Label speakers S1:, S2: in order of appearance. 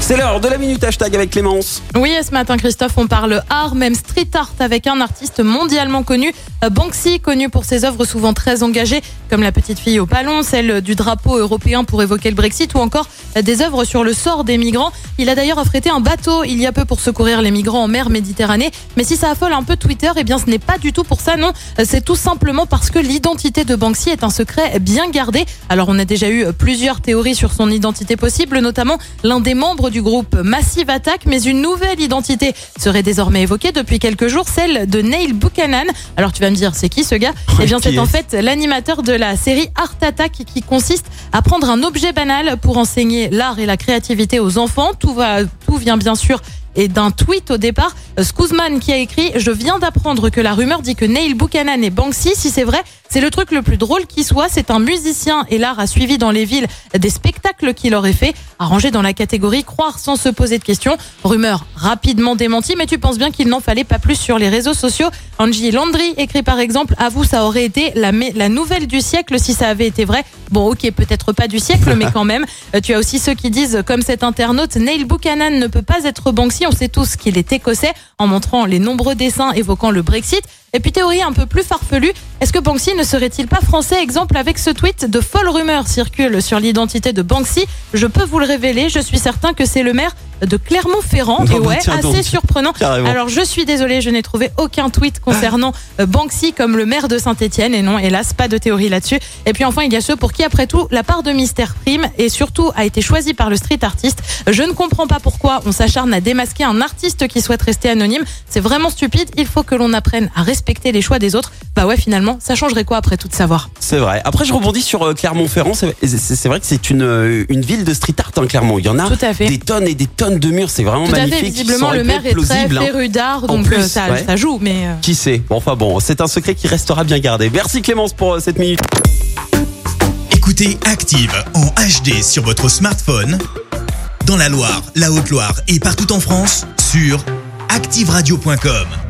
S1: C'est l'heure de la minute hashtag avec Clémence.
S2: Oui, ce matin, Christophe, on parle art, même street art, avec un artiste mondialement connu, euh, Banksy, connu pour ses œuvres souvent très engagées, comme La petite fille au ballon, celle du drapeau européen pour évoquer le Brexit, ou encore euh, des œuvres sur le sort des migrants. Il a d'ailleurs affrété un bateau il y a peu pour secourir les migrants en mer Méditerranée. Mais si ça affole un peu Twitter, eh bien, ce n'est pas du tout pour ça, non. Euh, C'est tout simplement parce que l'identité de Banksy est un secret bien gardé. Alors, on a déjà eu plusieurs théories sur son identité possible, notamment l'un des membres du groupe Massive Attack, mais une nouvelle identité serait désormais évoquée depuis quelques jours, celle de Neil Buchanan. Alors tu vas me dire, c'est qui ce gars? Eh bien, c'est en fait l'animateur de la série Art Attack qui consiste à prendre un objet banal pour enseigner l'art et la créativité aux enfants. Tout va, tout vient bien sûr et d'un tweet au départ. Euh, Scousman qui a écrit Je viens d'apprendre que la rumeur dit que Neil Buchanan est Banksy. Si c'est vrai, c'est le truc le plus drôle qui soit. C'est un musicien et l'art a suivi dans les villes des spectacles qu'il aurait fait, arrangé dans la catégorie croire sans se poser de questions. Rumeur rapidement démentie, mais tu penses bien qu'il n'en fallait pas plus sur les réseaux sociaux. Angie Landry écrit par exemple Avoue, ça aurait été la, la nouvelle du siècle si ça avait été vrai. Bon, ok, peut-être pas du siècle, mais quand même. Euh, Tu as aussi ceux qui disent, comme cet internaute, Neil Buchanan ne peut pas être Banksy. On sait tous qu'il est écossais en montrant les nombreux dessins évoquant le Brexit. Et puis théorie un peu plus farfelue, est-ce que Banksy ne serait-il pas français? Exemple avec ce tweet de folles rumeurs circulent sur l'identité de Banksy. Je peux vous le révéler, je suis certain que c'est le maire de Clermont-Ferrand. Et ouais, assez
S1: donc.
S2: surprenant.
S1: Carrément.
S2: Alors je suis désolée, je n'ai trouvé aucun tweet concernant euh, Banksy comme le maire de Saint-Etienne. Et non, hélas, pas de théorie là-dessus. Et puis enfin, il y a ceux pour qui, après tout, la part de mystère prime et surtout a été choisie par le street artiste. Je ne comprends pas pourquoi on s'acharne à démasquer un artiste qui souhaite rester anonyme. C'est vraiment stupide. Il faut que l'on apprenne à respecter les choix des autres. Bah ouais, finalement, ça changerait quoi après tout de savoir?
S1: C'est vrai. Après, je rebondis sur euh, Clermont-Ferrand. C'est vrai que c'est une, euh, une ville de street art, hein, Clermont. Il y en a
S2: Tout à fait.
S1: des tonnes et des tonnes de murs. C'est vraiment
S2: Tout à
S1: magnifique.
S2: fait. Visiblement, le maire est très
S1: plausible, hein.
S2: féru d'art,
S1: En
S2: donc
S1: plus,
S2: euh, ça,
S1: ouais.
S2: ça joue. Mais euh,
S1: Qui sait? Bon, Enfin bon, c'est un secret qui restera bien gardé. Merci Clémence pour cette minute.
S3: Écoutez Active en HD sur votre smartphone, dans la Loire, la Haute-Loire et partout en France, sur activeradio.com.